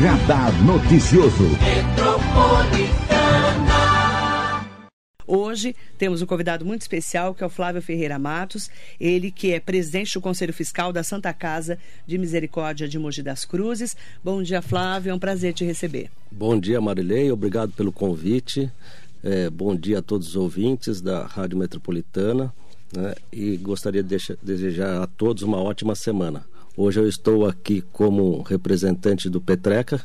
Radar Noticioso. Hoje temos um convidado muito especial, que é o Flávio Ferreira Matos, ele que é presidente do Conselho Fiscal da Santa Casa de Misericórdia de Mogi das Cruzes. Bom dia, Flávio, é um prazer te receber. Bom dia, Marilei, obrigado pelo convite. É, bom dia a todos os ouvintes da Rádio Metropolitana né? e gostaria de desejar a todos uma ótima semana. Hoje eu estou aqui como representante do Petreca,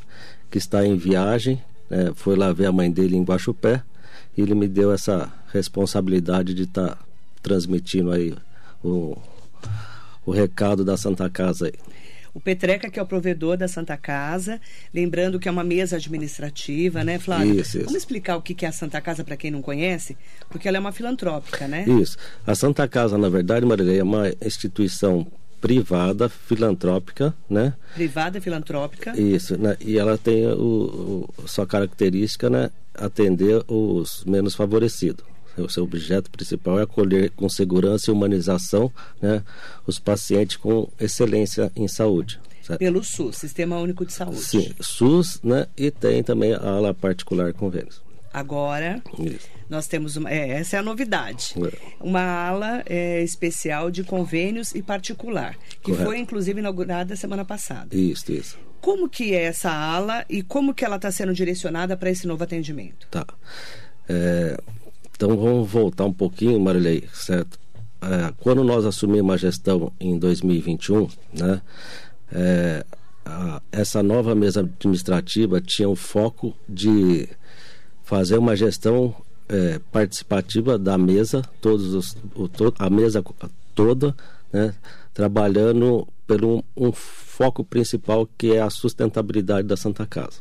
que está em viagem, né? foi lá ver a mãe dele em Guaxupé e ele me deu essa responsabilidade de estar tá transmitindo aí o, o recado da Santa Casa aí. O Petreca, que é o provedor da Santa Casa, lembrando que é uma mesa administrativa, né, Flávio? Isso, isso. Vamos explicar o que é a Santa Casa para quem não conhece? Porque ela é uma filantrópica, né? Isso. A Santa Casa, na verdade, Marilei, é uma instituição privada, filantrópica, né? Privada, filantrópica. Isso, né? e ela tem o, o, sua característica, né? Atender os menos favorecidos. O seu objeto principal é acolher com segurança e humanização né, os pacientes com excelência em saúde. Certo? Pelo SUS, Sistema Único de Saúde. Sim, SUS, né? E tem também a ala particular convênios. Agora, Isso. nós temos uma, é, essa é a novidade. É. Uma ala é, especial de convênios e particular, que Correto. foi inclusive inaugurada semana passada. Isso, isso. Como que é essa ala e como que ela está sendo direcionada para esse novo atendimento? Tá. É, então vamos voltar um pouquinho, Marilei, certo? É, quando nós assumimos a gestão em 2021, né? É, essa nova mesa administrativa tinha o foco de fazer uma gestão é, participativa da mesa, todos os, o, to, a mesa toda, né, trabalhando pelo um, um, foco principal que é a sustentabilidade da Santa Casa.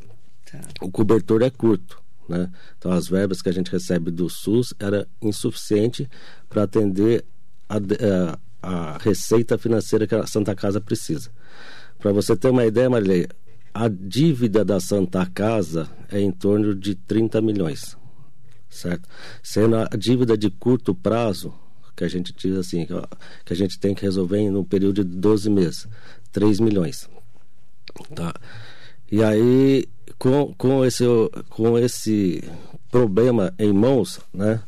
Tá. O cobertor é curto, né? Então as verbas que a gente recebe do SUS era insuficiente para atender a, a, é, a, receita financeira que a Santa Casa precisa. Para você ter uma ideia, Marilei, a dívida da Santa Casa é em torno de 30 milhões, certo? Sendo a dívida de curto prazo, que a gente diz assim, que a gente tem que resolver em um período de 12 meses, 3 milhões. Tá? E aí, com, com, esse, com esse problema em mãos, né?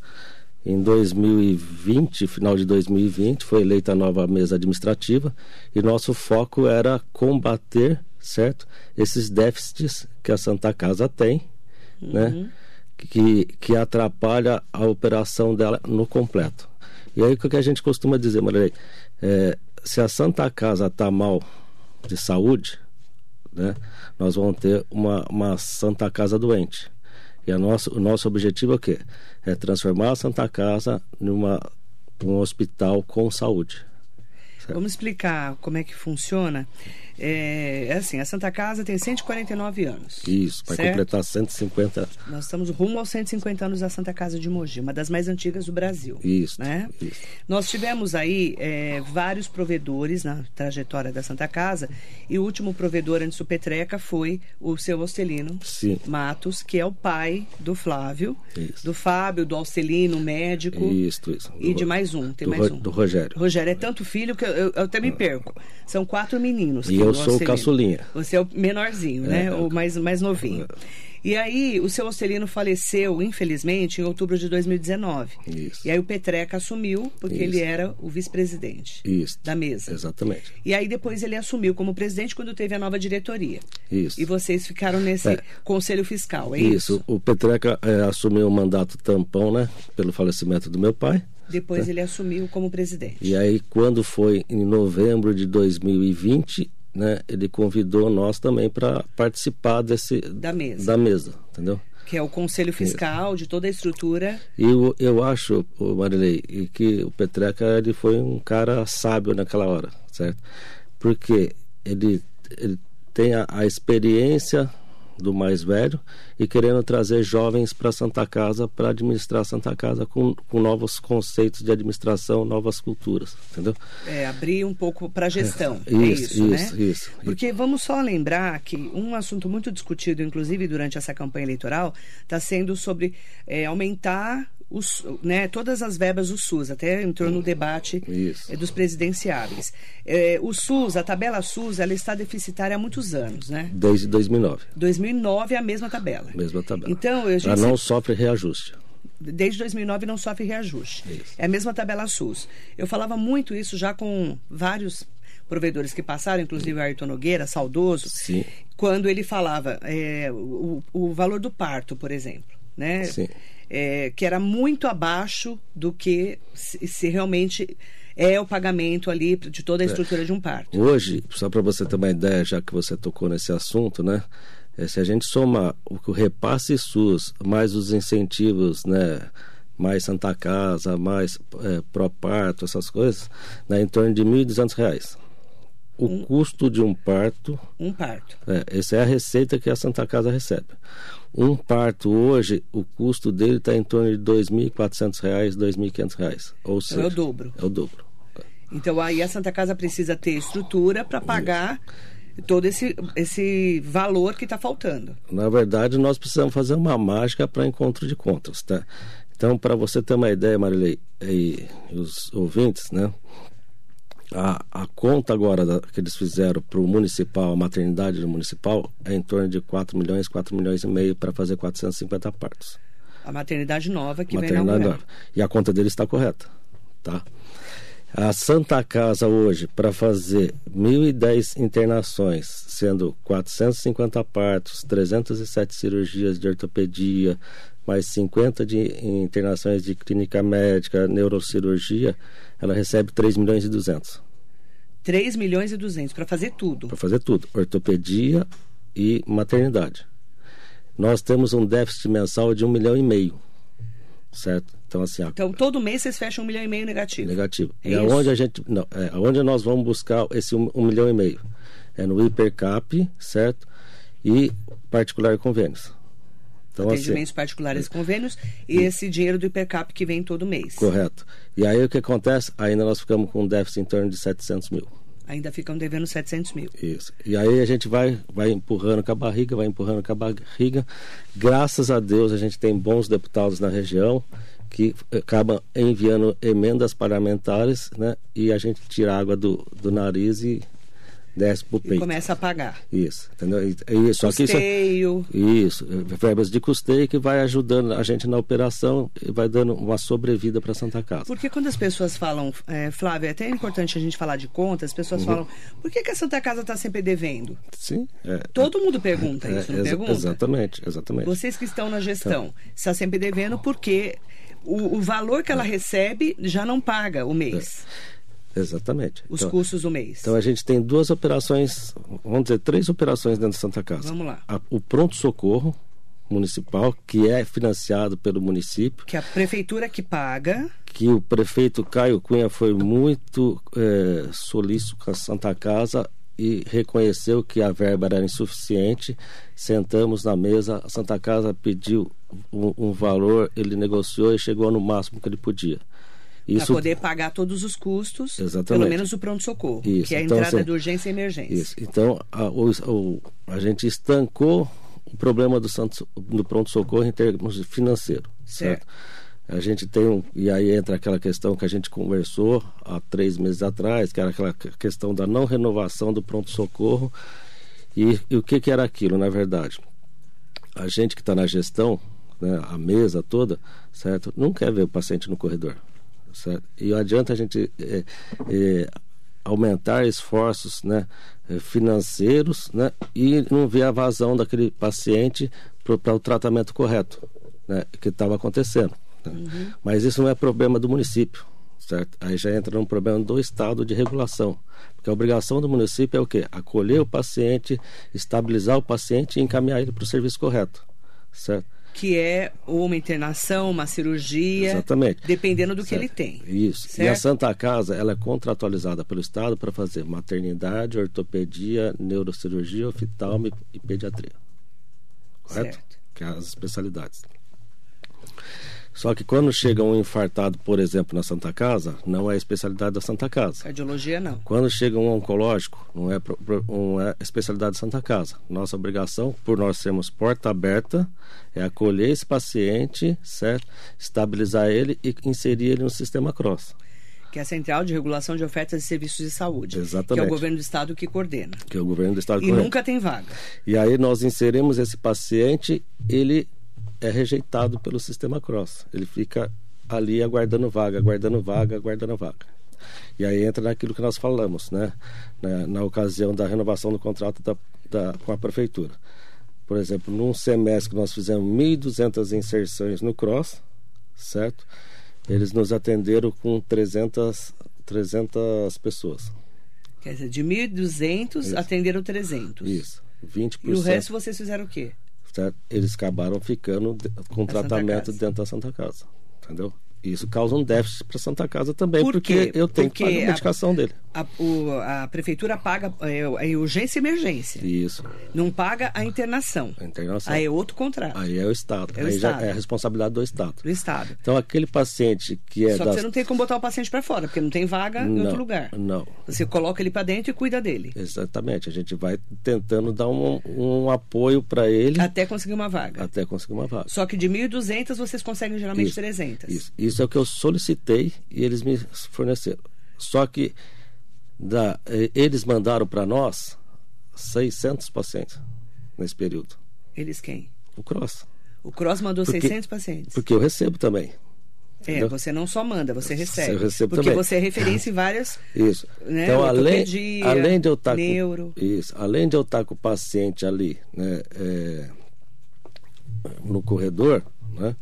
Em 2020, final de 2020, foi eleita a nova mesa administrativa e nosso foco era combater certo? Esses déficits que a Santa Casa tem, né? uhum. né? Que, que atrapalha a operação dela no completo. E aí o que a gente costuma dizer, Maria, é, se a Santa Casa está mal de saúde, né? Nós vamos ter uma, uma Santa Casa doente. E a nosso, o nosso objetivo é o quê? É transformar a Santa Casa numa um hospital com saúde. Certo? Vamos explicar como é que funciona. É, é, assim, a Santa Casa tem 149 anos. Isso, vai completar 150. Nós estamos rumo aos 150 anos da Santa Casa de Mogi, uma das mais antigas do Brasil. Isso. Né? isso. Nós tivemos aí é, vários provedores na trajetória da Santa Casa e o último provedor antes do Petreca foi o seu Ostelino Sim. Matos, que é o pai do Flávio, isso. do Fábio, do Alcelino, médico. Isso, isso. E de mais um, tem do, mais um. Do Rogério. Rogério é tanto filho que eu, eu, eu até me perco. São quatro meninos. E eu sou o caçulinha. Você é o menorzinho, é, né? O mais, mais novinho. É. E aí, o seu Ostelino faleceu, infelizmente, em outubro de 2019. Isso. E aí o Petreca assumiu, porque Isso. ele era o vice-presidente da mesa. Exatamente. E aí depois ele assumiu como presidente quando teve a nova diretoria. Isso. E vocês ficaram nesse é. conselho fiscal, é isso? Isso. O Petreca é, assumiu o mandato tampão, né? Pelo falecimento do meu pai. Depois né? ele assumiu como presidente. E aí, quando foi em novembro de 2020, né, ele convidou nós também para participar desse da mesa. da mesa, entendeu? Que é o conselho fiscal Isso. de toda a estrutura. E eu, eu acho, Marilei, que o Petreca ele foi um cara sábio naquela hora, certo? Porque ele, ele tem a, a experiência do mais velho e querendo trazer jovens para Santa Casa para administrar Santa Casa com, com novos conceitos de administração, novas culturas, entendeu? É, abrir um pouco para a gestão. É, é isso, isso, né? isso, isso. Porque vamos só lembrar que um assunto muito discutido, inclusive durante essa campanha eleitoral, está sendo sobre é, aumentar os, né, todas as verbas do SUS, até entrou no debate é, dos presidenciáveis. É, o SUS, a tabela SUS, ela está deficitária há muitos anos, né? Desde 2009. 2009 é a mesma tabela. Mesma tabela. Então, eu Ela não sofre reajuste. Desde 2009 não sofre reajuste. Isso. É a mesma tabela SUS. Eu falava muito isso já com vários provedores que passaram, inclusive o Ayrton Nogueira, saudoso, Sim. quando ele falava é, o, o valor do parto, por exemplo, né? É, que era muito abaixo do que se, se, realmente é o pagamento ali de toda a estrutura é. de um parto. Hoje, só para você ter uma ideia, já que você tocou nesse assunto, né? É, se a gente somar o, o repasse SUS mais os incentivos, né? mais Santa Casa, mais é, pró-parto, essas coisas, né, em torno de R$ 1.200. O um, custo de um parto. Um parto. É, essa é a receita que a Santa Casa recebe. Um parto hoje, o custo dele está em torno de R$ 2.400, R$ 2.500. Ou seja, é o dobro. É o dobro. Então aí a Santa Casa precisa ter estrutura para pagar todo esse, esse valor que está faltando. Na verdade, nós precisamos fazer uma mágica para encontro de contas, tá? Então, para você ter uma ideia, Marilei, e os ouvintes, né? A, a conta agora da, que eles fizeram para o municipal, a maternidade do municipal, é em torno de 4 milhões, 4 milhões e meio para fazer 450 partos. A maternidade nova que maternidade vem nova. E a conta deles está correta, tá? A Santa Casa hoje, para fazer 1.010 internações, sendo 450 partos, 307 cirurgias de ortopedia, mais 50 de internações de clínica médica, neurocirurgia, ela recebe 3 milhões e 200. 3 milhões e 200 para fazer tudo. Para fazer tudo, ortopedia e maternidade. Nós temos um déficit mensal de um milhão e meio, certo? Então assim, a... então todo mês vocês fecham um milhão e meio negativo. Negativo. É e aonde a gente, não, é, aonde nós vamos buscar esse um, um milhão e meio? É no hipercap, certo? E particular convênios. Então, atendimentos assim, particulares e convênios e, e esse dinheiro do IPCAP que vem todo mês. Correto. E aí o que acontece? Ainda nós ficamos com um déficit em torno de 700 mil. Ainda ficam devendo 700 mil. Isso. E aí a gente vai, vai empurrando com a barriga, vai empurrando com a barriga. Graças a Deus a gente tem bons deputados na região que acabam enviando emendas parlamentares, né? E a gente tira água do, do nariz e desce pro peito. E começa a pagar. Isso, entendeu? Isso, custeio. Aqui, isso, isso, verbas de custeio que vai ajudando a gente na operação e vai dando uma sobrevida para Santa Casa. Porque quando as pessoas falam, é, Flávio, é até importante a gente falar de contas, as pessoas uhum. falam, por que, que a Santa Casa está sempre devendo? Sim. É, Todo mundo pergunta é, isso, não pergunta? Exatamente, exatamente. Vocês que estão na gestão, então, está sempre devendo porque o, o valor que ela recebe já não paga o mês. Exatamente. Os então, custos do mês. Então a gente tem duas operações, vamos dizer, três operações dentro da Santa Casa. Vamos lá. A, o pronto-socorro municipal, que é financiado pelo município. Que é a prefeitura que paga. Que o prefeito Caio Cunha foi muito é, solícito com a Santa Casa e reconheceu que a verba era insuficiente. Sentamos na mesa, a Santa Casa pediu um, um valor, ele negociou e chegou no máximo que ele podia. Para poder pagar todos os custos, Exatamente. pelo menos o pronto-socorro, que é a então, entrada de urgência e emergência. Isso. Então, a, o, a gente estancou o problema do, do pronto-socorro em termos financeiro. Certo. certo? A gente tem um. E aí entra aquela questão que a gente conversou há três meses atrás, que era aquela questão da não renovação do pronto-socorro. E, e, o que, que era aquilo, na verdade? A gente que está na gestão, né, a mesa toda, certo? Não quer ver o paciente no corredor. Certo? E adianta a gente é, é, aumentar esforços né, é, financeiros né, e não ver a vazão daquele paciente para o tratamento correto né, que estava acontecendo. Né? Uhum. Mas isso não é problema do município. Certo? Aí já entra num problema do estado de regulação. Porque a obrigação do município é o quê? Acolher o paciente, estabilizar o paciente e encaminhar ele para o serviço correto. Certo? Que é uma internação, uma cirurgia. Exatamente. Dependendo do certo. que ele tem. Isso. Certo? E a Santa Casa, ela é contratualizada pelo Estado para fazer maternidade, ortopedia, neurocirurgia, oftalmo e pediatria. correto? Certo. Que é as especialidades. Só que quando chega um infartado, por exemplo, na Santa Casa, não é a especialidade da Santa Casa. Cardiologia não. Quando chega um oncológico, não é, não é especialidade da Santa Casa. Nossa obrigação, por nós sermos porta aberta, é acolher esse paciente, certo? Estabilizar ele e inserir ele no sistema CROSS, Que é a Central de Regulação de Ofertas de Serviços de Saúde. Exatamente. Que é o governo do estado que coordena. que é o governo do estado E correto. nunca tem vaga. E aí nós inserimos esse paciente, ele é rejeitado pelo sistema CROSS. Ele fica ali aguardando vaga, aguardando vaga, aguardando vaga. E aí entra naquilo que nós falamos, né? Na, na ocasião da renovação do contrato da, da- com a prefeitura. Por exemplo, num semestre que nós fizemos 1.200 inserções no CROSS, certo? Eles nos atenderam com 300, 300 pessoas. Quer dizer, de 1.200 Isso. atenderam 300. Isso. 20%. E o resto vocês fizeram o quê? Certo? eles acabaram ficando com tratamento dentro da Santa Casa. Entendeu? Isso causa um déficit para Santa Casa também, Por porque eu tenho que Porque pagar a a- medicação dele. A, o- a prefeitura paga é, é urgência e emergência. Isso. Não paga a internação. A internação. Aí é outro contrato. Aí é o Estado. É o Aí Estado. já é a responsabilidade do Estado. Do Estado. Então, aquele paciente que é Só das... que você não tem como botar o paciente para fora, porque não tem vaga em outro Não, lugar. Não. Você coloca ele para dentro e cuida dele. Exatamente. A gente vai tentando dar um, um apoio para ele Até conseguir uma vaga. até conseguir uma vaga. Só que de 1.200 vocês conseguem geralmente Isso, 300. Isso, isso é o que eu solicitei e eles me forneceram. Só que da, eh, eles mandaram para nós 600 pacientes nesse período. Eles quem? O Cross. O Cross mandou Porque- 600 pacientes. Porque eu recebo também. É, entendeu? você não só manda, você recebe. Eu recebo porque também. você é referência em várias. Isso. Né, Então, além, além de eu estar neuro. com, isso, além de eu estar com o paciente ali, né, é, no corredor, né,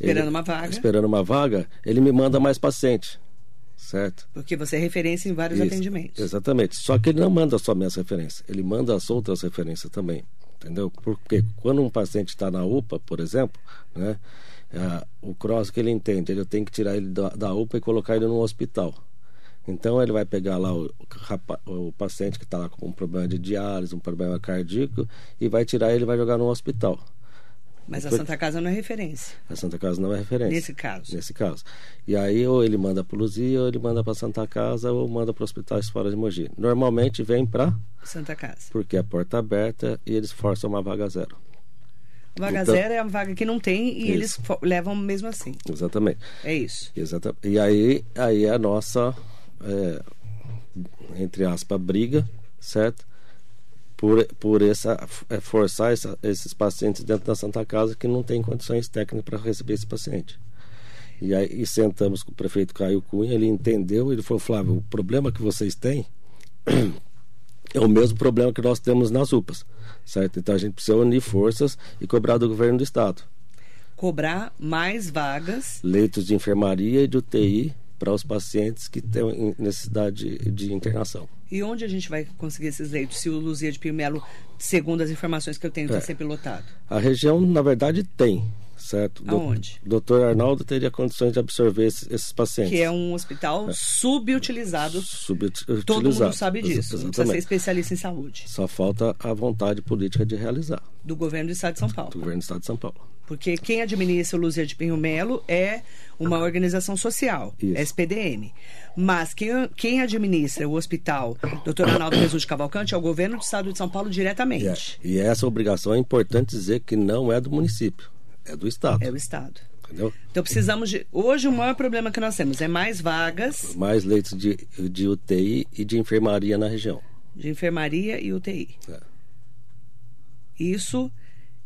Esperando ele- uma vaga. esperando uma vaga, ele me manda mais paciente, certo? Porque você é referência em vários Isso, atendimentos. Exatamente. Só que ele não manda só minhas referências, ele manda as outras referências também. Entendeu? Porque quando um paciente está na UPA, por exemplo, né, o cross que ele entende, ele tem que tirar ele da, da UPA e colocar ele no hospital. Então ele vai pegar lá o, rapa- o paciente que está lá com um problema de diálise, um problema cardíaco, e vai tirar ele e vai jogar no hospital. Mas a Santa Casa não é referência. A Santa Casa não é referência. Nesse caso. Nesse caso. E aí, ou ele manda para Luzia, ou ele manda para Santa Casa, ou manda para hospitais fora de Mogi. Normalmente vem para, Santa Casa. porque é porta aberta e eles forçam uma vaga zero. Vaga Então- zero é a vaga que não tem e Isso. eles levam mesmo assim. Exatamente. É isso. Exata- E aí, aí é a nossa, é, entre aspas, briga, certo? Por, por essa, é, forçar essa- esses pacientes dentro da Santa Casa que não tem condições técnicas para receber esse paciente. E aí e sentamos com o prefeito Caio Cunha, ele entendeu, ele falou, Flávio, o problema que vocês têm é o mesmo problema que nós temos nas UPAs, certo? Então a gente precisa unir forças e cobrar do governo do estado Cobrar mais vagas. leitos de enfermaria e de UTI para os pacientes que têm necessidade de, internação. E onde a gente vai conseguir esses leitos? Se o Luzia de Pimelo, segundo as informações que eu tenho, está É. sempre lotado. A região, na verdade, tem, certo? Aonde? Doutor Arnaldo teria condições de absorver esses, esses pacientes. Que é um hospital subutilizado. Subutilizado. Todo mundo sabe disso. Não precisa ser Exatamente. especialista em saúde. Só falta a vontade política de realizar Do governo do estado de São Paulo. do governo do estado de São Paulo. Porque quem administra o Luzia de Pinho Melo é uma organização social, Isso. SPDM. Mas quem, quem administra o hospital Dr. Arnaldo Jesus de Cavalcante é o governo do estado de São Paulo é- diretamente. e essa obrigação é importante dizer que não é do município, é do estado. É o estado. Entendeu? Então precisamos de. Hoje o maior problema que nós temos é mais vagas Mais leitos de, de UTI e de enfermaria na região. de enfermaria e UTI. É. Isso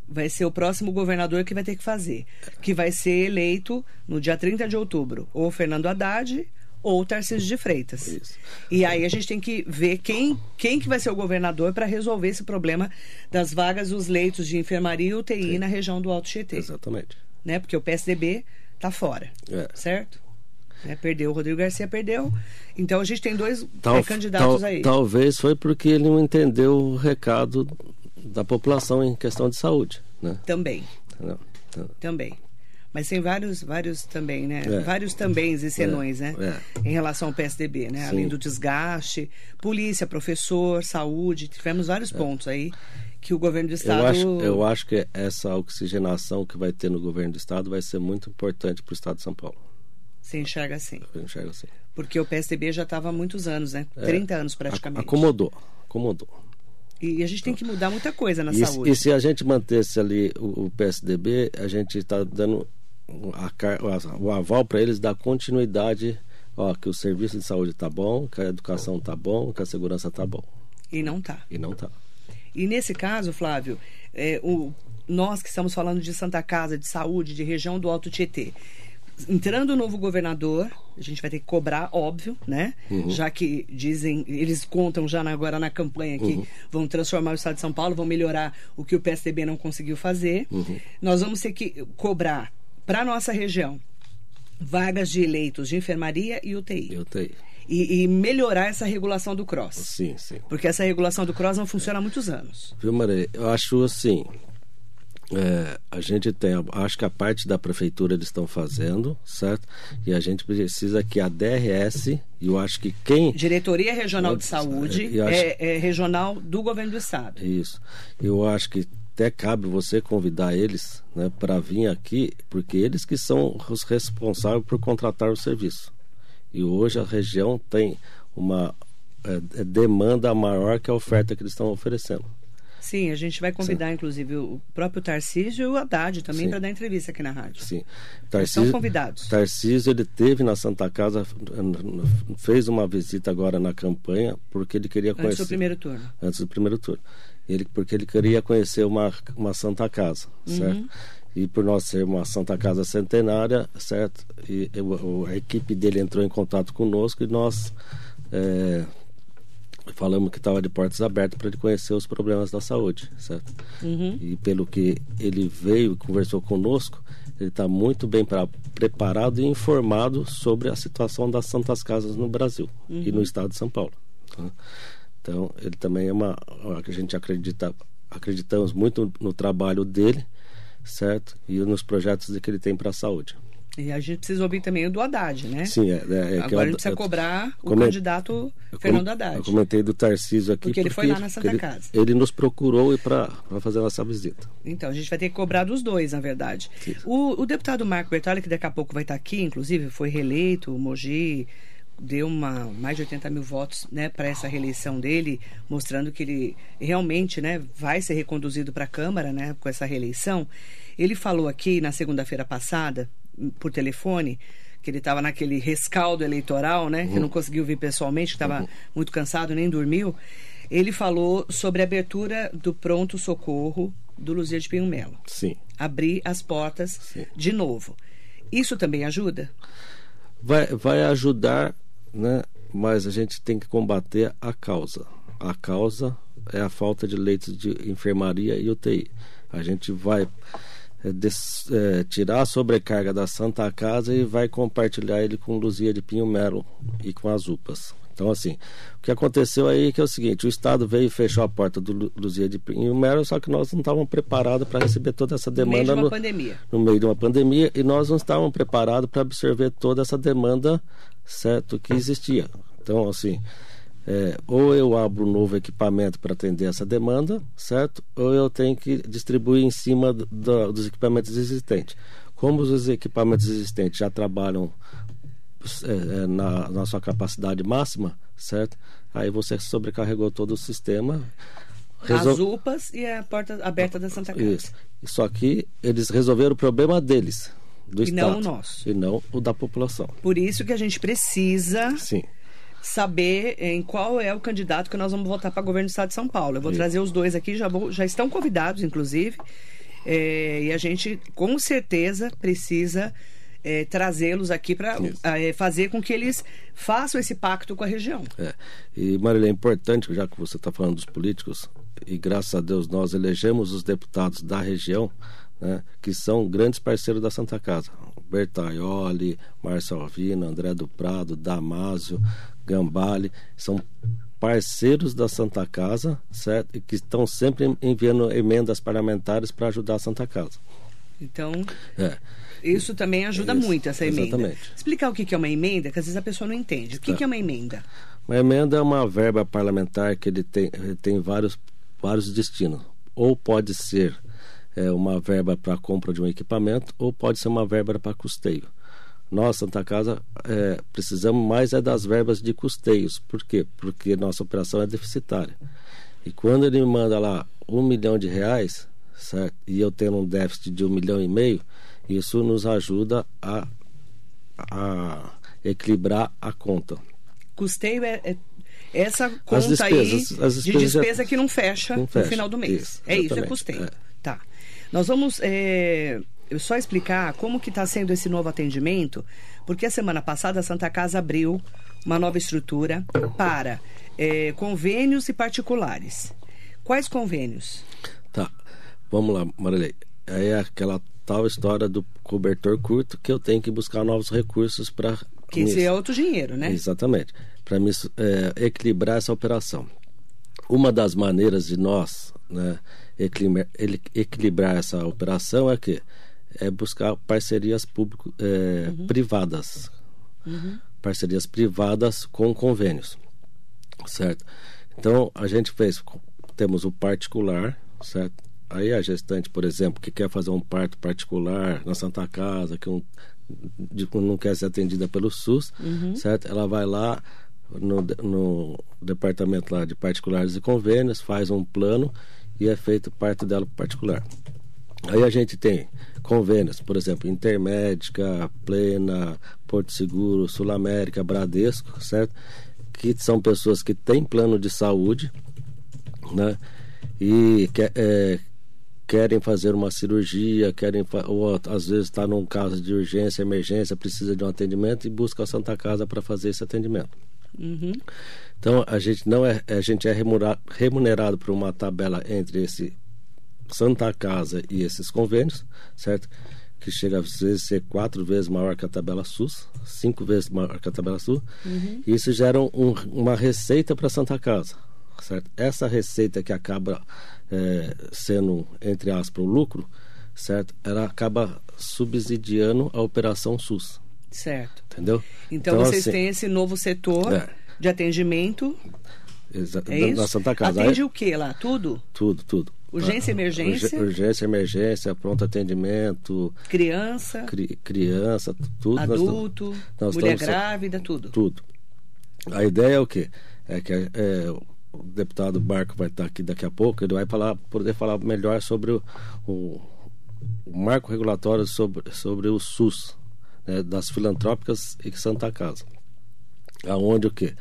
vai ser o próximo governador que vai ter que fazer. Que vai ser eleito no dia 30 de outubro. Ou Fernando Haddad ou Tarcísio de Freitas. Isso. E aí a gente tem que ver quem, quem que vai ser o governador para resolver esse problema das vagas dos leitos de enfermaria e UTI na região do Alto Tietê. Exatamente. Né? Porque o PSDB tá fora. É. Certo? Né? Perdeu, o Rodrigo Garcia perdeu. Então a gente tem dois Tal- eh, candidatos tal- aí. Talvez foi porque ele não entendeu o recado da população em questão de saúde, né? Também. Entendeu? Então, Também. Mas tem vários, vários também, né? É. Vários tambéms e senões, né? é. Em relação ao PSDB, né? Sim. Além do desgaste, polícia, professor, saúde, tivemos vários É. pontos aí que o governo do estado. Eu acho, eu acho que essa oxigenação que vai ter no governo do estado vai ser muito importante para o estado de São Paulo. Você enxerga assim? Eu enxergo assim. Porque o PSDB já estava há muitos anos, né? É, 30 anos praticamente. Acomodou, acomodou. E a gente tem que mudar muita coisa na e, saúde. E se a gente mantesse ali o, o PSDB, a gente está dando a, o aval para eles dar continuidade, ó, que o serviço de saúde está bom, que a educação está bom, que a segurança está bom. E não está. E não está. E nesse caso, Flávio, é, o, nós que estamos falando de Santa Casa, de saúde, de região do Alto Tietê, entrando o novo governador, a gente vai ter que cobrar, óbvio, né? Uhum. Já que dizem, eles contam já agora na campanha que uhum. vão transformar o estado de São Paulo, vão melhorar o que o PSDB não conseguiu fazer. Uhum. Nós vamos ter que cobrar para nossa região vagas de eleitos de enfermaria e UTI. UTI. E, e, melhorar essa regulação do CROSS. Sim, sim. Porque essa regulação do CROSS não funciona há muitos anos. Viu, Maria? Eu acho assim. É, a gente tem, acho que a parte da prefeitura eles estão fazendo, certo? E a gente precisa que a DRS, e eu acho que quem. Diretoria Regional de Saúde acho, é, é regional do governo do Estado. Isso. Eu acho que até cabe você convidar eles né, para vir aqui, porque eles que são os responsáveis por contratar o serviço. E hoje a região tem uma é, é demanda maior que a oferta que eles estão oferecendo. Sim, a gente vai convidar, Sim. inclusive, o próprio Tarcísio e o Haddad também para dar entrevista aqui na rádio. Sim. Tarcísio, são convidados. Tarcísio, ele teve na Santa Casa, fez uma visita agora na campanha, porque ele queria conhecer... Antes do primeiro turno. Antes do primeiro turno. Ele, porque ele queria conhecer uma, uma Santa Casa, uhum. certo? E por nós ser uma Santa Casa centenária, certo? E eu, a equipe dele entrou em contato conosco e nós... É, falamos que estava de portas abertas para ele conhecer os problemas da saúde, certo? Uhum. E pelo que ele veio e conversou conosco, ele está muito bem pra, preparado e informado sobre a situação das santas casas no Brasil uhum. e no estado de São Paulo. Tá? Então, ele também é uma. A gente acredita, acreditamos muito no trabalho dele, certo? E nos projetos que ele tem para a saúde. E a gente precisa ouvir também o do Haddad, né? Sim, é, é, é Agora a gente precisa cobrar o coment... candidato Fernando Haddad. Eu comentei do Tarcísio aqui. Porque, porque ele foi lá na Santa ele, Casa. Ele nos procurou para fazer essa visita. Então, a gente vai ter que cobrar dos dois, na verdade. O, o, deputado Marco Bertoli, que daqui a pouco vai estar aqui, inclusive, foi reeleito, o Mogi deu uma, mais de 80 mil votos né, para essa reeleição dele, mostrando que ele realmente né, vai ser reconduzido para a Câmara né, com essa reeleição. Ele falou aqui na segunda-feira passada por telefone, que ele estava naquele rescaldo eleitoral, né? Uhum. Que não conseguiu vir pessoalmente, que estava uhum. muito cansado, nem dormiu. Ele falou sobre a abertura do pronto-socorro do Luzia de Pinho Melo. Sim. Abrir as portas Sim. de novo. Isso também ajuda? Vai, vai ajudar, né? Mas a gente tem que combater a causa. A causa é a falta de leitos de enfermaria e UTI. A gente vai é, des, é, tirar a sobrecarga da Santa Casa e vai compartilhar ele com Luzia de Pinho Melo e com as UPAs. Então, assim, o que aconteceu aí é que é o seguinte: o Estado veio e fechou a porta do Luzia de Pinho Melo, só que nós não estávamos preparados para receber toda essa demanda. No meio de uma no, pandemia. No meio de uma pandemia, e nós não estávamos preparados para absorver toda essa demanda, certo, que existia. Então, assim. É, ou eu abro um novo equipamento para atender essa demanda, certo? Ou eu tenho que distribuir em cima do, do, dos equipamentos existentes. Como os equipamentos existentes já trabalham é, é, na, na sua capacidade máxima, certo? Aí você sobrecarregou todo o sistema. Resol... As UPAs e a porta aberta da Santa Casa. Isso. Só que eles resolveram o problema deles, do e Estado. não o nosso. E não o da população. Por isso que a gente precisa Sim saber em qual é o candidato que nós vamos votar para governo do estado de São Paulo. Eu vou trazer os dois aqui, já, vou, já estão convidados, inclusive. É, e a gente, com certeza, precisa é, trazê-los aqui para é, fazer com que eles façam esse pacto com a região. É. E, Marília, é importante, já que você está falando dos políticos, e graças a Deus nós elegemos os deputados da região, né, que são grandes parceiros da Santa Casa. Bertaioli, Marcelo Alvino, André do Prado, Damásio, Gambale, são parceiros da Santa Casa, certo? E que estão sempre enviando emendas parlamentares para ajudar a Santa Casa. Então, é. Isso também ajuda isso, muito, essa emenda. Exatamente. Explicar o que é uma emenda, que às vezes a pessoa não entende. O que, é. que é uma emenda? Uma emenda é uma verba parlamentar que ele tem, ele tem vários, vários destinos. ou pode ser é, uma verba para compra de um equipamento, ou pode ser uma verba para custeio. Nós, Santa Casa, é, precisamos mais é das verbas de custeios. Por quê? Porque nossa operação é deficitária. E quando ele me manda lá um milhão de reais, certo? e eu tenho um déficit de um milhão e meio, isso nos ajuda a, a equilibrar a conta. Custeio é, é essa conta despesas, aí de despesa já... que não fecha, não fecha, no final do mês. Isso, é isso, é custeio. É. Tá. Nós vamos é, só explicar como que está sendo esse novo atendimento, porque a semana passada a Santa Casa abriu uma nova estrutura para é, convênios e particulares. Quais convênios? Tá, vamos lá, Marilei. É aquela tal história do cobertor curto que eu tenho que buscar novos recursos para. Que esse é outro dinheiro, né? Exatamente. Para me é, equilibrar essa operação. Uma das maneiras de nós né, equilibrar, equilibrar essa operação é que é buscar parcerias público, é, uhum. privadas. Uhum. Parcerias privadas com convênios. Certo? Então, a gente fez, temos o particular, certo? Aí a gestante, por exemplo, que quer fazer um parto particular na Santa Casa, que um, de, não quer ser atendida pelo SUS, uhum. certo? Ela vai lá no, no departamento lá de particulares e convênios, faz um plano e é feito parte dela particular. Aí a gente tem convênios, por exemplo, Intermédica, Plena, Porto Seguro, Sul América, Bradesco, certo? Que são pessoas que têm plano de saúde, né? E que, é, querem fazer uma cirurgia, querem ou às vezes está num caso de urgência, emergência, precisa de um atendimento e busca a Santa Casa para fazer esse atendimento. Uhum. Então a gente não é a gente é remunerado, remunerado por uma tabela entre esse Santa Casa e esses convênios, certo? Que chega às vezes a ser quatro vezes maior que a tabela SUS, cinco vezes maior que a tabela SUS. Uhum. E isso gera um, uma receita para Santa Casa, certo? Essa receita que acaba é, sendo, entre aspas, o lucro, certo? Ela acaba subsidiando a operação SUS. Certo. Entendeu? Então, então vocês assim, têm esse novo setor é, de atendimento. Exa é na Santa Casa. Atende o que lá? Tudo? Tudo, tudo. Urgência, emergência? Urgência, emergência, pronto atendimento. Criança? Cri, criança, tudo. Adulto, nós, nós mulher grávida, tudo. Tudo. A ideia é o quê? É que é, o deputado Marco vai estar aqui daqui a pouco, ele vai falar, poder falar melhor sobre o, o, o marco regulatório sobre, sobre o SUS, né, das filantrópicas e Santa Casa. Aonde o quê?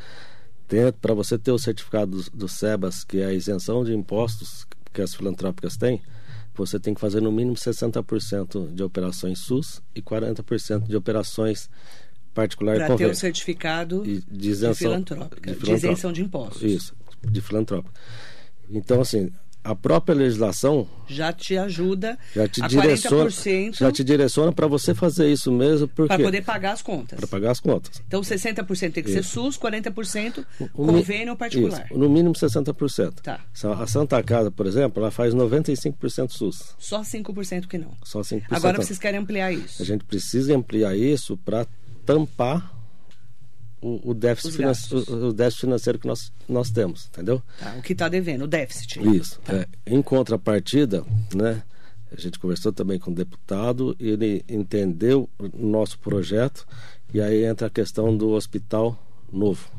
Para você ter o certificado do, do SEBAS, que é a isenção de impostos que as filantrópicas têm, você tem que fazer no mínimo 60% de operações SUS e 40% de operações particulares Para ter o certificado de, de, isenção, de, filantrópica, de, de isenção de impostos. Isso, de filantrópica. Então, assim, a própria legislação já te ajuda já te a direciona, 40%. Já te direciona para você fazer isso mesmo. Para poder pagar as contas. Para pagar as contas. Então 60% tem que isso. ser SUS, 40% convênio particular. Isso. No mínimo 60%. Tá. A Santa Casa, por exemplo, ela faz 95% SUS. Só 5% que não. Só 5%. Agora vocês querem ampliar isso. A gente precisa ampliar isso para tampar o, o, déficit financeiro, o déficit financeiro que nós, nós temos, entendeu? Tá, o que está devendo, o déficit. Isso. Tá. É, em contrapartida, né, a gente conversou também com o deputado, ele entendeu o nosso projeto e aí entra a questão do hospital novo.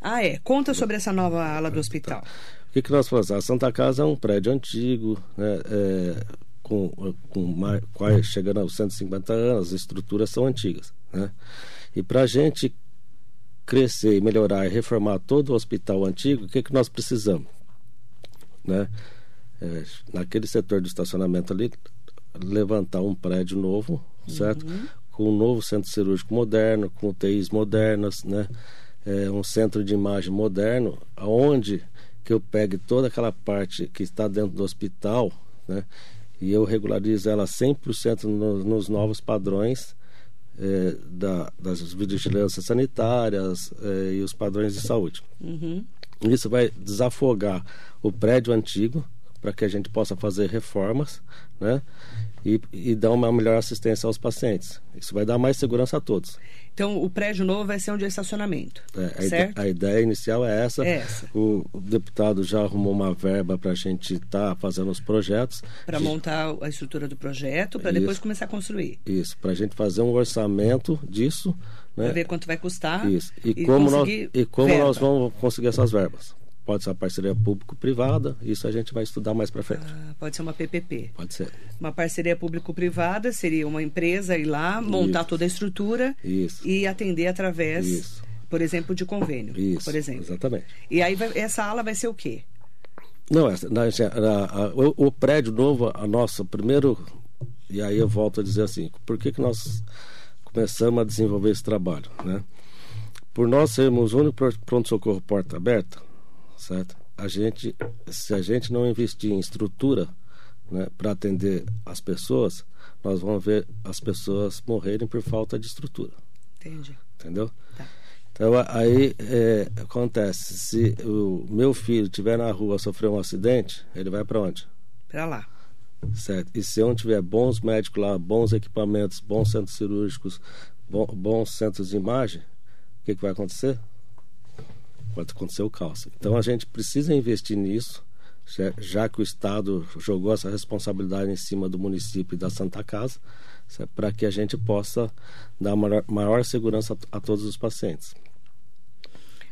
Ah, é. Conta sobre essa nova ala do hospital. O que, que nós falamos? A Santa Casa é um prédio antigo, né, é, com, com mais, chegando aos 150 anos, as estruturas são antigas. Né? E para a gente crescer, melhorar e reformar todo o hospital antigo, o que, que nós precisamos? Né? É, naquele setor de estacionamento ali, levantar um prédio novo, certo? Uhum. Com um novo centro cirúrgico moderno, com UTIs modernas, né? É, um centro de imagem moderno, aonde que eu pegue toda aquela parte que está dentro do hospital, né? E eu regularizo ela 100% no, nos novos padrões é, da, das vigilâncias sanitárias é, e os padrões de saúde. Uhum. Isso vai desafogar o prédio antigo para que a gente possa fazer reformas, né? E, e dar uma melhor assistência aos pacientes. Isso vai dar mais segurança a todos. Então, o prédio novo vai ser um de estacionamento, É, a, certo? ide- a ideia inicial é essa. É essa. O, o deputado já arrumou uma verba para a gente estar fazendo os projetos. Para montar a estrutura do projeto, para depois começar a construir. Isso, para a gente fazer um orçamento disso. Né? Para ver quanto vai custar. Isso. E, como, nós, e como verba. nós vamos conseguir essas verbas? Pode ser uma parceria público-privada, isso a gente vai estudar mais para frente. Ah, pode ser uma PPP. Pode ser. Uma parceria público-privada seria uma empresa ir lá, montar Isso. toda a estrutura Isso. e atender através, Isso. por exemplo, de convênio. Isso. Por exemplo. Exatamente. E aí vai- essa ala vai ser o quê? Não, essa, na- a- a- o, o prédio novo, a nossa primeiro. E aí eu volto a dizer assim: por que, que nós começamos a desenvolver esse trabalho? Né? Por nós sermos o único pro- pronto-socorro porta aberta, certo? A gente, se a gente não investir em estrutura né, para atender as pessoas, nós vamos ver as pessoas morrerem por falta de estrutura, Entende? entendeu? Tá. Então aí é, acontece, se o meu filho estiver na rua sofrer um acidente, ele vai para onde? Para lá. Certo. E se eu não tiver bons médicos lá, bons equipamentos, bons centros cirúrgicos, bo- bons centros de imagem, o que, que vai acontecer? Pode acontecer o caos. Então a gente precisa investir nisso, já- que o Estado jogou essa responsabilidade em cima do município e da Santa Casa, para que a gente possa dar maior, segurança a, a todos os pacientes.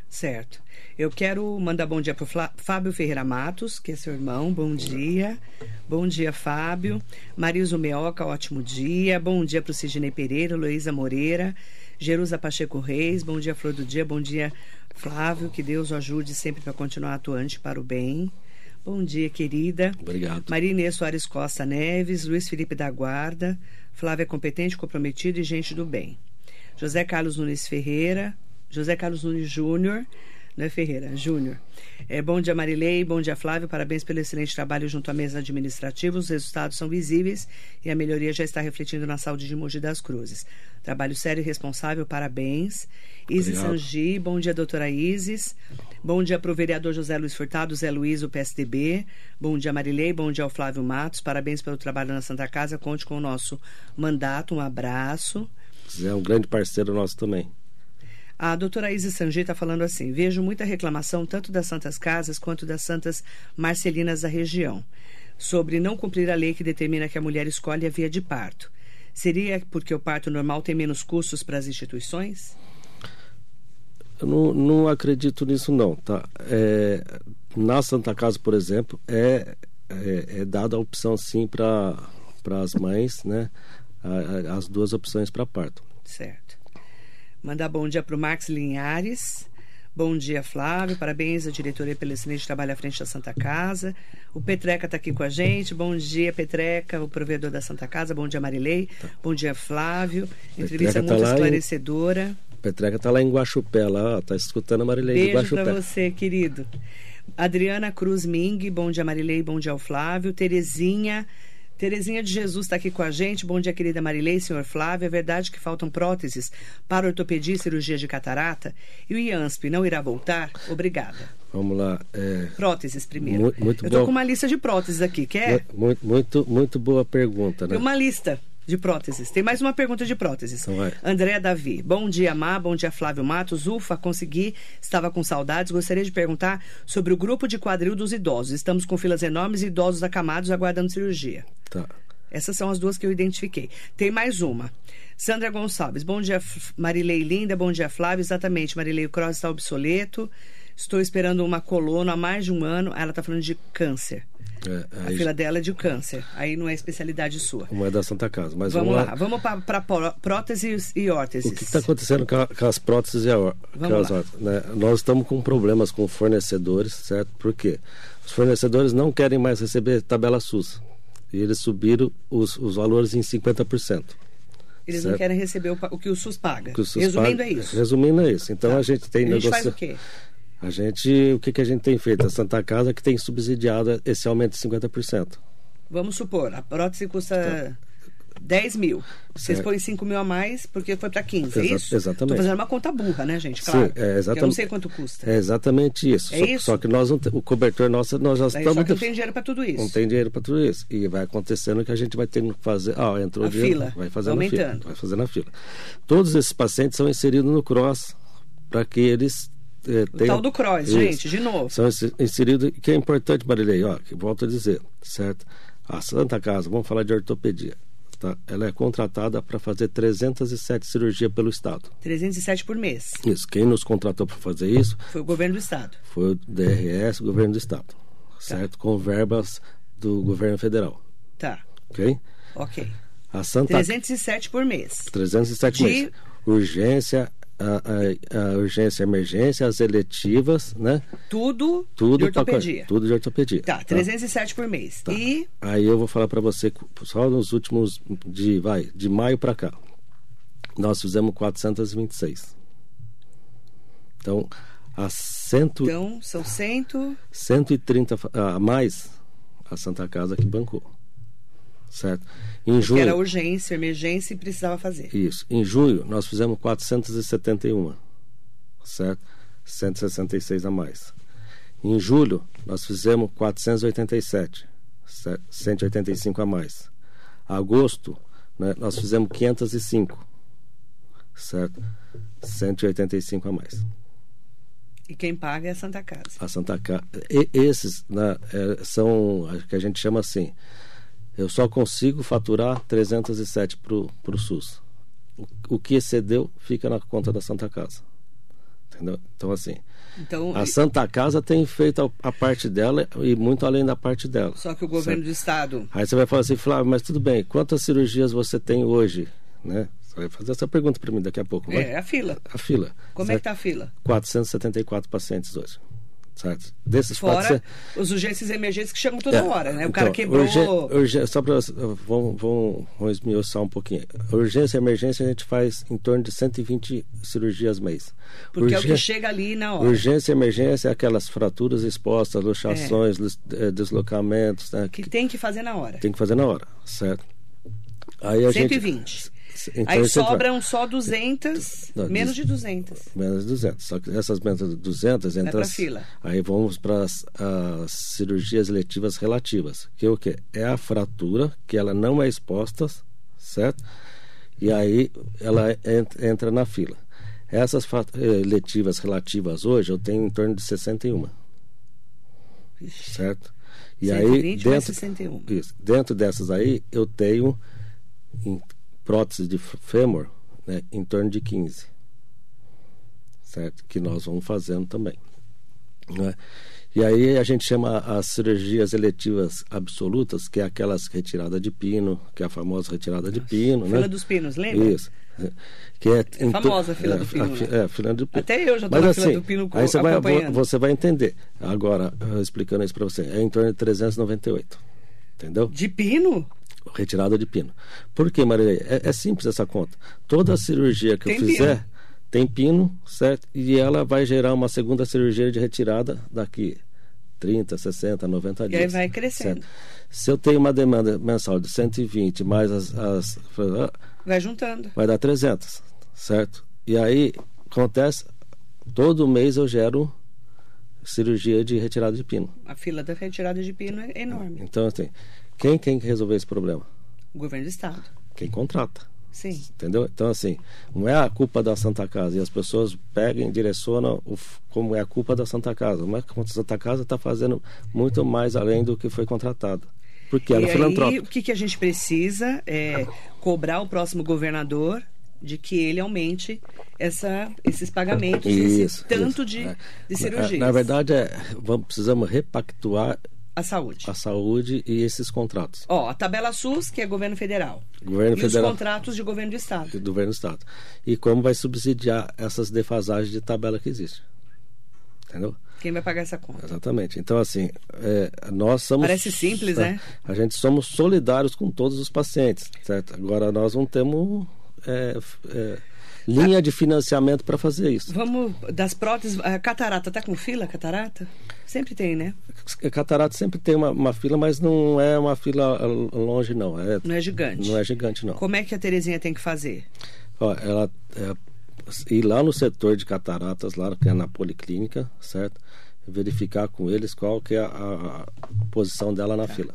Certo. Eu quero mandar bom dia para o Fábio Ferreira Matos, que é seu irmão. Bom dia. Bom dia, Fábio. Mariso Meoca, ótimo dia. Bom dia para o Sidney Pereira, Luísa Moreira, Jerusa Pacheco Reis. Bom dia, Flor do Dia. Bom dia, Flávio. Que Deus o ajude sempre para continuar atuante para o bem. Bom dia, querida. Obrigado. Maria Inês Soares Costa Neves, Luiz Felipe da Guarda, Flávia competente, comprometida e gente do bem. José Carlos Nunes Ferreira, José Carlos Nunes Júnior, não é Ferreira, Júnior. É, bom dia, Marilei, bom dia, Flávio, parabéns pelo excelente trabalho junto à mesa administrativa. Os resultados são visíveis e a melhoria já está refletindo na saúde de Mogi das Cruzes. Trabalho sério e responsável, parabéns. Isis. Sangi, bom dia, doutora Isis. Bom dia para o vereador José Luiz Furtado, Zé Luiz, o PSDB. Bom dia, Marilei. Bom dia ao Flávio Matos. Parabéns pelo trabalho na Santa Casa. Conte com o nosso mandato. Um abraço. É um grande parceiro nosso também. A doutora Isis Sangi está falando assim: vejo muita reclamação tanto das Santas Casas quanto das Santas Marcelinas da região sobre não cumprir a lei que determina que a mulher escolhe a via de parto. Seria porque o parto normal tem menos custos para as instituições? Eu não, não acredito nisso não, tá? É, na Santa Casa, por exemplo, é, é, é dada a opção sim para as mães, né? A- a- as duas opções para parto. Certo. Mandar bom dia para o Marcos Linhares. Bom dia, Flávio. Parabéns à diretoria pelo excelente trabalho à frente da Santa Casa. O Petreca está aqui com a gente. Bom dia, Petreca, o provedor da Santa Casa. Bom dia, Marilei. Bom dia, Flávio. Entrevista Petreca tá muito lá em- esclarecedora. Petreca tá lá em Guaxupé, lá, ó, tá escutando a Marilei de Beijo Guaxupé. para você, querido. Adriana Cruz Ming, bom dia, Marilei, bom dia ao Flávio. Terezinha, Terezinha de Jesus está aqui com a gente. Bom dia, querida Marilei, senhor Flávio. É verdade que faltam próteses para ortopedia e cirurgia de catarata? E o IANSP não irá voltar? Obrigada. Vamos lá. é, Próteses primeiro. Muito- muito Eu estou com uma lista de próteses aqui, quer? mu- muito, muito, muito boa pergunta, né? Tem uma lista de próteses. Tem mais uma pergunta de próteses. Vai. André Davi. Bom dia, Má. Bom dia, Flávio Matos. Ufa, consegui. Estava com saudades. Gostaria de perguntar sobre o grupo de quadril dos idosos. Estamos com filas enormes e idosos acamados aguardando cirurgia. Tá. Essas são as duas que eu identifiquei. Tem mais uma. Sandra Gonçalves. Bom dia, Marilei Linda. Bom dia, Flávio. Exatamente. Marilei, o cross está obsoleto. Estou esperando uma coluna há mais de um ano. Ela está falando de câncer. É, A fila dela é de câncer. Aí não é especialidade sua. Uma é da Santa Casa. Mas Vamos vamos, lá, vamos para próteses e órteses. O que está acontecendo com, a- com as próteses e a, Vamos com as lá. órteses, né? Nós estamos com problemas com fornecedores, certo? Por quê? Os fornecedores não querem mais receber tabela SUS. E eles subiram os, os valores em 50%. Eles não certo. querem receber o, o que o SUS paga. Que o SUS Resumindo, paga- é isso. Resumindo é isso. Então Tá. a gente tem a gente faz negocia- o quê? A gente, o que, que a gente tem feito? A Santa Casa que tem subsidiado esse aumento de 50%. Vamos supor, a prótese custa 10 mil. Vocês Certo. põem 5 mil a mais porque foi para 15, é Exa- isso? exatamente. Tô fazendo uma conta burra, né, gente? Claro. Sim, é Eu exatamente. não sei quanto custa. É exatamente isso. É só, isso? só que nós não o cobertor nosso, nós já Daí estamos. só que não tem dinheiro para tudo isso. Não tem dinheiro para tudo isso. E vai acontecendo que a gente vai tendo que fazer. Ah, entrou A dinheiro. fila, Vai fazendo a aumentando. fila. Vai fazendo a fila. Todos esses pacientes são inseridos no CROSS para que eles. Eh, O tenham- tal do CROSS, Isso. gente, de novo. São inse- inseridos. Que é importante, Marilei, ó, que volto a dizer, certo? A Santa Casa, vamos falar de ortopedia. Tá? Ela é contratada para fazer 307 cirurgias pelo Estado. 307 por mês. Isso. Quem nos contratou para fazer isso Foi o governo do estado. foi o DRS, o governo do Estado. Certo? Com verbas do governo federal. Tá. Ok? Ok. A Santa 307 por mês. 307 De- meses. Urgência, a, a- a urgência e emergência, as eletivas, né? Tudo, Tudo de ortopedia. tudo de ortopedia. Tá, 307 por mês. Tá. E Aí eu vou falar para você só nos últimos de vai de maio para cá. Nós fizemos 426. Então, a cento, então são 100. 130 fa- a mais a Santa Casa que bancou. Certo? Em Que junho era urgência, emergência e precisava fazer. Isso. Em junho, nós fizemos 471, certo? 166 a mais. Em julho, nós fizemos 487, certo? 185 a mais. Agosto, né, nós fizemos 505, certo? 185 a mais. E quem paga é a Santa Casa. A Santa Casa. Esses né, é, são, que a gente chama assim, eu só consigo faturar 307 para o SUS. O, que excedeu fica na conta da Santa Casa. Entendeu? Então, assim, Então, a Santa Casa tem feito a, a parte dela e muito além da parte dela. só que o governo certo? do estado. Aí você vai falar assim, Flávio, mas tudo bem, quantas cirurgias você tem hoje? Né? Você vai fazer essa pergunta para mim daqui a pouco, vai? É, a fila. A fila. Como é que certo? tá a fila? 474 pacientes hoje. Certo? Desses Fora 400 os urgências e emergências que chegam toda É, hora, né? O então, cara quebrou. só para vamos, vamos, vamos esmiuçar um pouquinho. Urgência e emergência a gente faz em torno de 120 cirurgias mês. Porque é o que chega ali na hora. Urgência e emergência é aquelas fraturas expostas, luxações, lis- eh, deslocamentos, né, Que que tem que fazer na hora. tem que fazer na hora, certo? Aí a 120. gente então, Aí gente vai- sobram só 200, Não, menos de 200. menos de 200. Só que essas menos de 200 Vai entra pra as- fila. Aí vamos para as, as cirurgias eletivas relativas, que é o que é a fratura, que ela não é exposta, certo? E aí ela en- entra na fila. Essas eh, eletivas relativas hoje eu tenho em torno de 61, Ixi, certo? E 120 aí dentro 61. isso, dentro dessas aí eu tenho em prótese de fêmur, né, em torno de 15. Certo? Que nós vamos fazendo também. né? E aí a gente chama as cirurgias eletivas absolutas, que é aquelas retirada de pino, que é a famosa retirada de pino, Fila né? dos Pinos, lembra? Isso. Que é, famosa fila é, do pino, a né? É, fila do pino. Até eu já Mas na assim, fila do pino aí você vai, você vai entender. Agora, explicando isso para você, é em torno de 398. Entendeu? De pino? Retirada de pino. Por quê, Maria? É, é simples essa conta. Toda cirurgia que Tem eu fizer pino. tem pino, certo? E ela vai gerar uma segunda cirurgia de retirada daqui 30, 60, 90 E dias. aí vai crescendo. certo? Se eu tenho uma demanda mensal de 120 mais as, as Vai juntando. vai dar 300, certo? E aí acontece todo mês eu gero cirurgia de retirada de pino. A fila da retirada de pino é enorme. Então assim, quem tem que resolver esse problema? O governo do estado. Quem contrata. Sim. Entendeu? Então, assim, não é a culpa da Santa Casa. E as pessoas pegam e direcionam o, como é a culpa da Santa Casa. Mas a Santa Casa está fazendo muito mais além do que foi contratado. Porque ela e é aí, filantrópica. o que, que a gente precisa é cobrar o próximo governador de que ele aumente essa, esses pagamentos, esse Isso, tanto isso. de, É. de Na- cirurgias. Na, verdade, é, vamos, precisamos repactuar a saúde. a saúde e esses contratos. Ó, a tabela SUS, que é governo federal. Governo e federal os contratos de governo do estado. do governo do Estado. E como vai subsidiar essas defasagens de tabela que existe. Entendeu? Quem vai pagar essa conta? Exatamente. Então, assim, é, nós somos. Parece simples, né? A gente somos solidários com todos os pacientes, certo? Agora, nós não temos. é, é, linha de financiamento para fazer isso. Vamos das próteses. A catarata tá com fila, catarata? Sempre tem, né? Catarata sempre tem uma, uma, fila, mas não é uma fila longe, não. É, não é gigante. Não é gigante, não. Como é que a Terezinha tem que fazer? Ó, ela é, ir lá no setor de cataratas, lá que é na policlínica, certo? Verificar com eles qual que é a, a posição dela na tá. fila.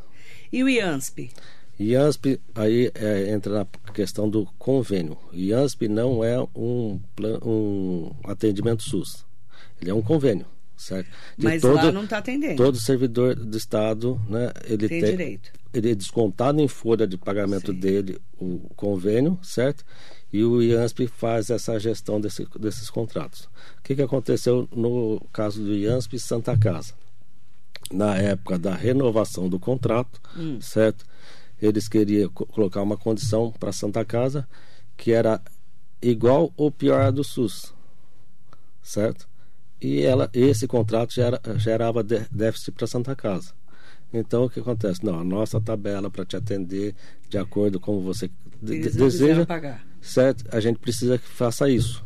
E o IANSP? IANSP aí é, entra na questão do convênio. IANSP não é um, um atendimento SUS. Ele é um convênio, certo? De Mas todo, lá não está atendendo. Todo servidor do Estado, né? Ele tem, tem direito. Ele é descontado em folha de pagamento Sim. dele o convênio, certo? E o IANSP faz essa gestão desse, desses contratos. O que, que aconteceu no caso do IANSP Santa Casa? Na época da renovação do contrato, hum. certo? Eles queriam colocar uma condição para Santa Casa que era igual ou pior a do SUS, certo? E ela, esse contrato gera, gerava déficit para Santa Casa. Então o que acontece? Não, a nossa tabela para te atender de acordo com você deseja, pagar. certo? A gente precisa que faça isso.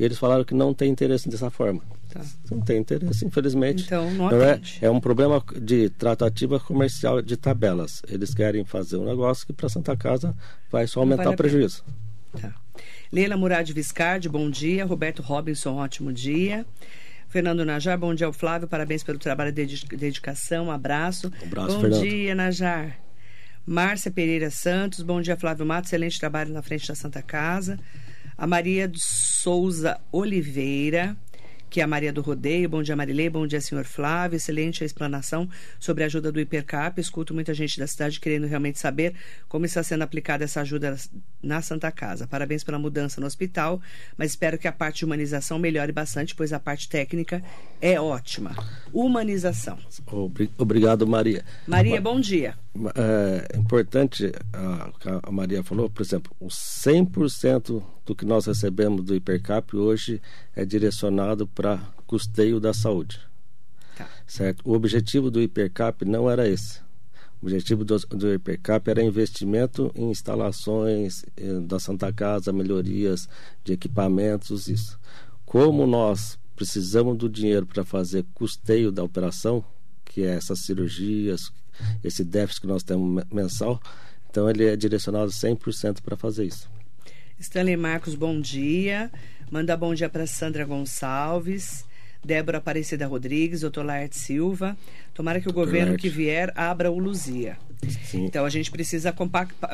E eles falaram que não tem interesse dessa forma. Tá. Não tem interesse, infelizmente. Então, não, não é, é um problema de tratativa comercial de tabelas. Eles querem fazer um negócio que para Santa Casa vai só aumentar vale o prejuízo. Tá. Leila Murad Viscardi, bom dia. Roberto Robinson, ótimo dia. Fernando Najar, bom dia ao Flávio, parabéns pelo trabalho de dedicação, um abraço. Um abraço, bom Fernando. dia, Najar. Márcia Pereira Santos, bom dia, Flávio Matos, excelente trabalho na frente da Santa Casa. A Maria de Souza Oliveira, que é a Maria do Rodeio. Bom dia, Marilei. Bom dia, senhor Flávio. Excelente a explanação sobre a ajuda do Hipercap. Escuto muita gente da cidade querendo realmente saber como está sendo aplicada essa ajuda na Santa Casa. Parabéns pela mudança no hospital, mas espero que a parte de humanização melhore bastante, pois a parte técnica é ótima. Humanização. Obrigado, Maria. Maria, bom dia. É importante, a, a Maria falou, por exemplo, o 100% do que nós recebemos do Hipercap hoje é direcionado para custeio da saúde. Tá. Certo? O objetivo do Hipercap não era esse. O objetivo do, do Hipercap era investimento em instalações eh, da Santa Casa, melhorias de equipamentos, isso. Como nós precisamos do dinheiro para fazer custeio da operação, que é essas cirurgias, esse déficit que nós temos mensal, então ele é direcionado 100% para fazer isso. Stanley Marcos, bom dia. Manda bom dia para Sandra Gonçalves. Débora Aparecida Rodrigues, doutor Laerte Silva. Tomara que o governo que vier abra o Luzia. Sim. Então a gente precisa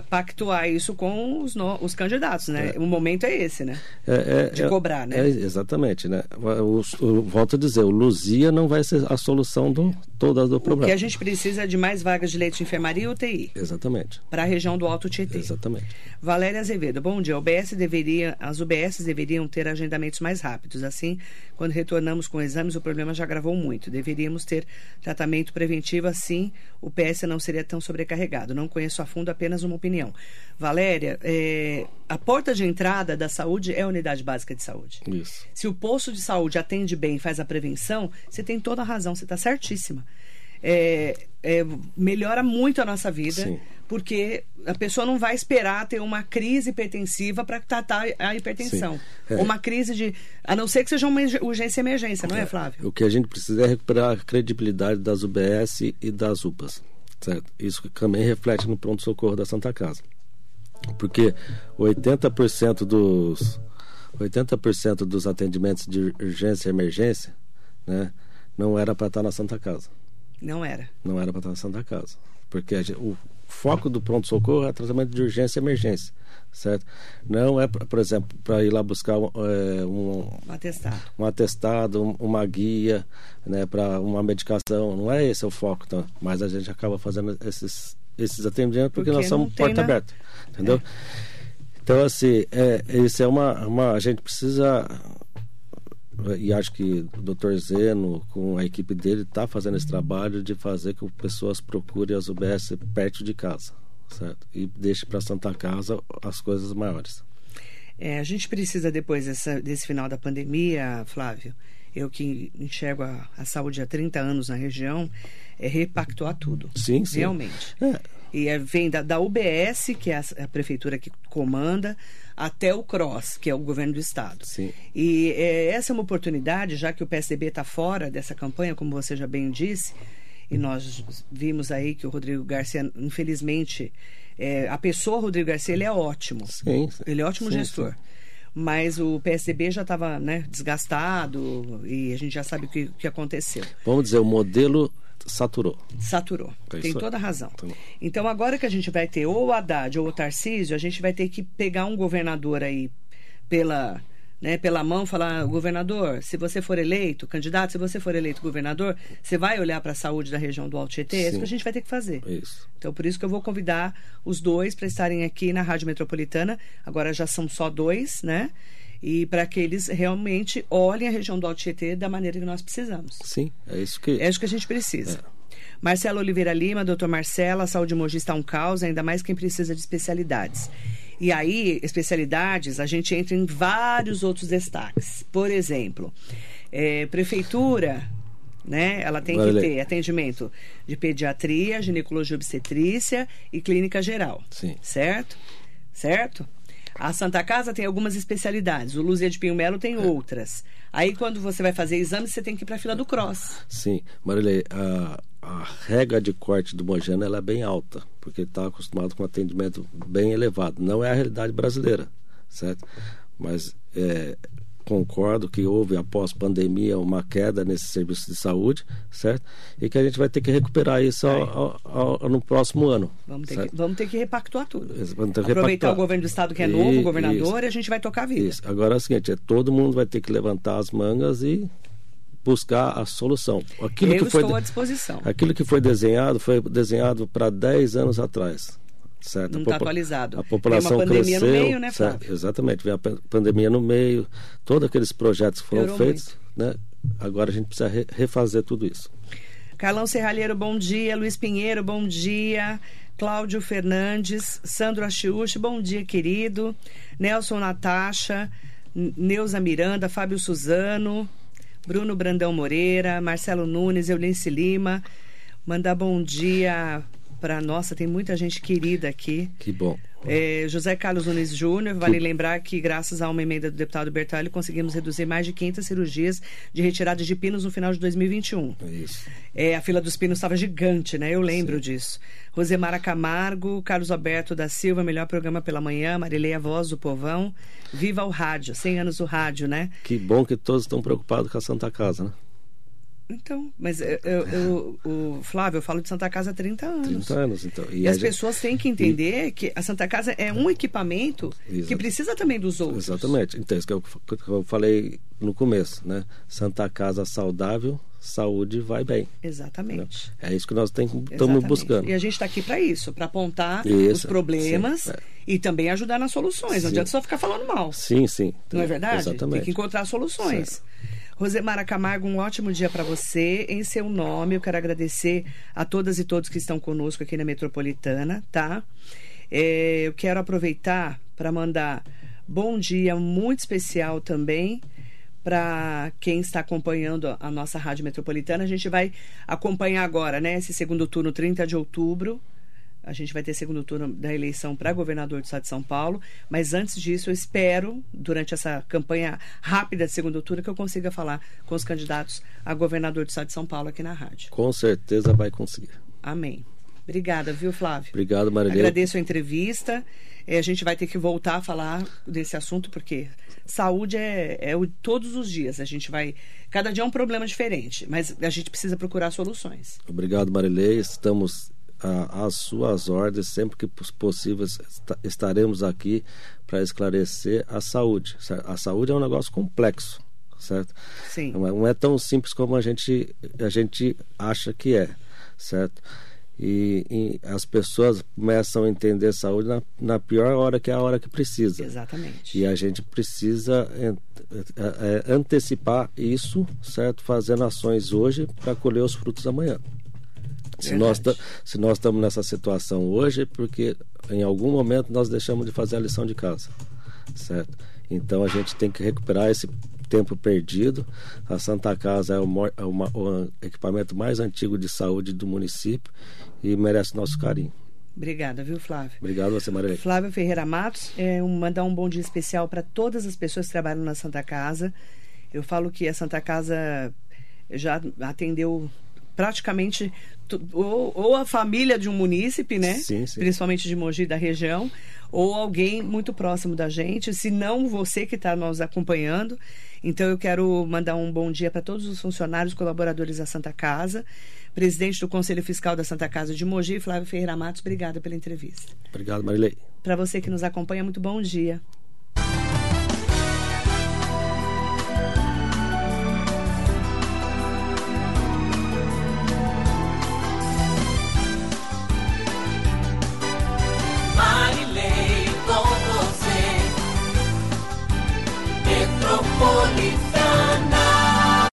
pactuar isso com os, no, os candidatos, né? É. O momento é esse, né? É, é, de cobrar, né? É, exatamente, né? O, o, volto a dizer, o Luzia não vai ser a solução do toda do problema. O que a gente precisa é de mais vagas de leite de enfermaria e UTI. Exatamente. Para a região do Alto Tietê. Exatamente. Valéria Azevedo, bom dia. UBS deveria, as UBS deveriam ter agendamentos mais rápidos. Assim, quando retornamos com exames, o problema já agravou muito. Deveríamos ter tratamento preventivo, assim o PS não seria tão sobre sobrecarregado. Não conheço a fundo, apenas uma opinião. Valéria, é, a porta de entrada da saúde é a unidade básica de saúde. Isso. Se o posto de saúde atende bem, faz a prevenção, você tem toda a razão, você está certíssima. É, é, melhora muito a nossa vida, Sim. porque a pessoa não vai esperar ter uma crise hipertensiva para tratar a hipertensão. É. Uma crise de. A não ser que seja uma urgência e emergência, não é, é, Flávio? O que a gente precisa é recuperar a credibilidade das UBS e das UPAs. Isso também reflete no pronto-socorro da Santa Casa. Porque 80% dos 80% dos atendimentos de urgência e emergência, né, não era para estar na Santa Casa. Não era. Não era para estar na Santa Casa. Porque gente, o foco do pronto-socorro é tratamento de urgência e emergência certo? Não é, por exemplo, para ir lá buscar um, é, um, um, atestado, um atestado uma guia, né, para uma medicação. Não é esse o foco, tá? mas a gente acaba fazendo esses, esses atendimentos porque, porque nós somos porta na... aberta, entendeu? É. Então, assim, é, isso é uma, uma. A gente precisa e acho que o Dr. Zeno, com a equipe dele, está fazendo esse trabalho de fazer que as pessoas procurem as UBS perto de casa certo? E deixe para Santa Casa as coisas maiores. É, a gente precisa, depois dessa, desse final da pandemia, Flávio, eu que enxergo a, a saúde há 30 anos na região, é repactuar tudo. Sim, sim. Realmente. É. E é, vem da, da UBS, que é a, a, prefeitura que comanda, até o CROSS, que é o governo do estado. Sim. E é, essa é uma oportunidade, já que o PSDB está fora dessa campanha, como você já bem disse, e nós vimos aí que o Rodrigo Garcia, infelizmente, é, a pessoa Rodrigo Garcia, ele é ótimo. Sim, sim. Ele é ótimo Sim, gestor. sim. Mas o PSDB já estava né, desgastado e a gente já sabe o que, o que aconteceu. Vamos dizer, o modelo saturou. Saturou. É Tem toda a razão. Então- Então, agora que a gente vai ter ou o Haddad ou o Tarcísio, a gente vai ter que pegar um governador aí pela, né, pela mão falar: governador, se você for eleito, candidato, se você for eleito governador, você vai olhar para a saúde da região do Alto Tietê? É isso que a gente vai ter que fazer. Isso. Então, por isso que eu vou convidar os dois para estarem aqui na Rádio Metropolitana. Agora já são só dois, né? E para que eles realmente olhem a região do Alto Tietê da maneira que nós precisamos. Sim, é isso que. É isso que a gente precisa. Marcelo Oliveira Lima, doutor Marcela, a saúde de Mogi está um caos, ainda mais quem precisa de especialidades. E aí, especialidades, a gente entra em vários outros destaques. Por exemplo, eh, prefeitura, né? Ela tem que Vale. ter atendimento de pediatria, ginecologia obstetrícia e clínica geral. Sim. Certo? Certo? A Santa Casa tem algumas especialidades. O Luzia de Pinho Melo tem outras. Aí, quando você vai fazer exame, você tem que ir para a fila do cross. Sim, Marilei, a, a regra de corte do Mojano ela é bem alta, porque ele está acostumado com um atendimento bem elevado. Não é a realidade brasileira, certo? Mas é, concordo que houve, após pandemia, uma queda nesse serviço de saúde, certo? E que a gente vai ter que recuperar isso ao- ao- ao- no próximo ano. Vamos ter, certo? que, vamos ter que repactuar tudo. Vamos ter que Aproveitar repactuar. o governo do estado que é novo, E- o governador, isso. e a gente vai tocar a vida. Isso. Agora é o seguinte, é, todo mundo vai ter que levantar as mangas e buscar a solução. Aquilo Eu que foi estou de- à disposição. Aquilo que foi desenhado foi desenhado para 10 anos atrás. Certo? Não está atualizado. A Tem população uma pandemia no cresceu, meio, né, certo? Flávio? Exatamente, veio a pan- pandemia no meio, todos aqueles projetos que foram Piorou feitos, né? Agora a gente precisa re- refazer tudo isso. Carlão Serralheiro, bom dia. Luiz Pinheiro, bom dia. Cláudio Fernandes, Sandro Achiuchi, bom dia, querido. Nelson Natasha, Neuza Miranda, Fábio Suzano, Bruno Brandão Moreira, Marcelo Nunes, Eunice Lima. Mandar bom dia para nossa, tem muita gente querida aqui. Que bom. É, José Carlos Nunes Júnior, vale lembrar que, graças a uma emenda do deputado Bertolli, conseguimos reduzir mais de 500 cirurgias de retirada de pinos no final de 2021. É isso. É, a fila dos pinos estava gigante, né? Eu lembro disso. Rosemara Camargo, Carlos Alberto da Silva, melhor programa pela manhã, Marileia Voz do Povão. Viva o rádio, 100 anos do rádio, né? Que bom que todos estão preocupados com a Santa Casa, né? Então, mas eu, eu- eu- o Flávio, eu falo de Santa Casa há 30 anos. 30 anos, então. E, a as gente- pessoas têm que entender que a Santa Casa é um equipamento que Exato. precisa também dos outros. Exatamente. Então, isso que eu, que eu falei no começo, né? Santa Casa saudável, saúde vai bem. Exatamente. É isso que nós estamos buscando. E a gente está aqui para isso, para apontar Isso, os problemas sim, é. e também ajudar nas soluções. Não Sim. adianta só ficar falando mal. Sim, sim. Não é verdade? Exatamente. Tem que encontrar soluções. Rosemara Camargo, um ótimo dia para você. Em seu nome, eu quero agradecer a todas e todos que estão conosco aqui na Metropolitana, tá? É, eu quero aproveitar para mandar bom dia muito especial também para quem está acompanhando a- nossa Rádio Metropolitana. A gente vai acompanhar agora, né, esse segundo turno, 30 de outubro. A gente vai ter segundo turno da eleição para governador do estado de São Paulo. Mas antes disso, eu espero, durante essa campanha rápida de segundo turno, que eu consiga falar com os candidatos a governador do estado de São Paulo aqui na rádio. Com certeza vai conseguir. Amém. Obrigada, viu, Flávio? Obrigado, Marilene. Agradeço a entrevista. Eh, a gente vai ter que voltar a falar desse assunto, porque saúde é, é o- todos os dias. A gente vai. Cada dia é um problema diferente, mas a gente precisa procurar soluções. Obrigado, Marilei. Estamos às suas ordens, sempre que pos- possível esta- estaremos aqui para esclarecer a saúde. certo? A saúde é um negócio complexo, certo? Sim. Não é, não é tão simples como a gente, a gente acha que é, certo? E, e as pessoas começam a entender saúde na, na pior hora, que é a hora que precisa. Exatamente. E a gente precisa é, é, antecipar isso, certo? Fazendo ações hoje para colher os frutos amanhã. Se nós, se nós estamos nessa situação hoje, é porque em algum momento nós deixamos de fazer a lição de casa, certo? Então a gente tem que recuperar esse tempo perdido. A Santa Casa é, o, é uma, o equipamento mais antigo de saúde do município e merece nosso carinho. Obrigada, viu, Flávio? Obrigado você, Maria. Flávio Ferreira Matos, é, um, mandar um bom dia especial para todas as pessoas que trabalham na Santa Casa. Eu falo que a Santa Casa já atendeu praticamente ou, ou, a família de um munícipe, né? Sim, sim. Principalmente de Mogi da região, ou alguém muito próximo da gente, se não você que está nos acompanhando. Então eu quero mandar um bom dia para todos os funcionários, colaboradores da Santa Casa presidente do Conselho Fiscal da Santa Casa de Mogi, Flávio Ferreira Matos, obrigada pela entrevista. Obrigado, Marilei. Para você que nos acompanha, muito bom dia.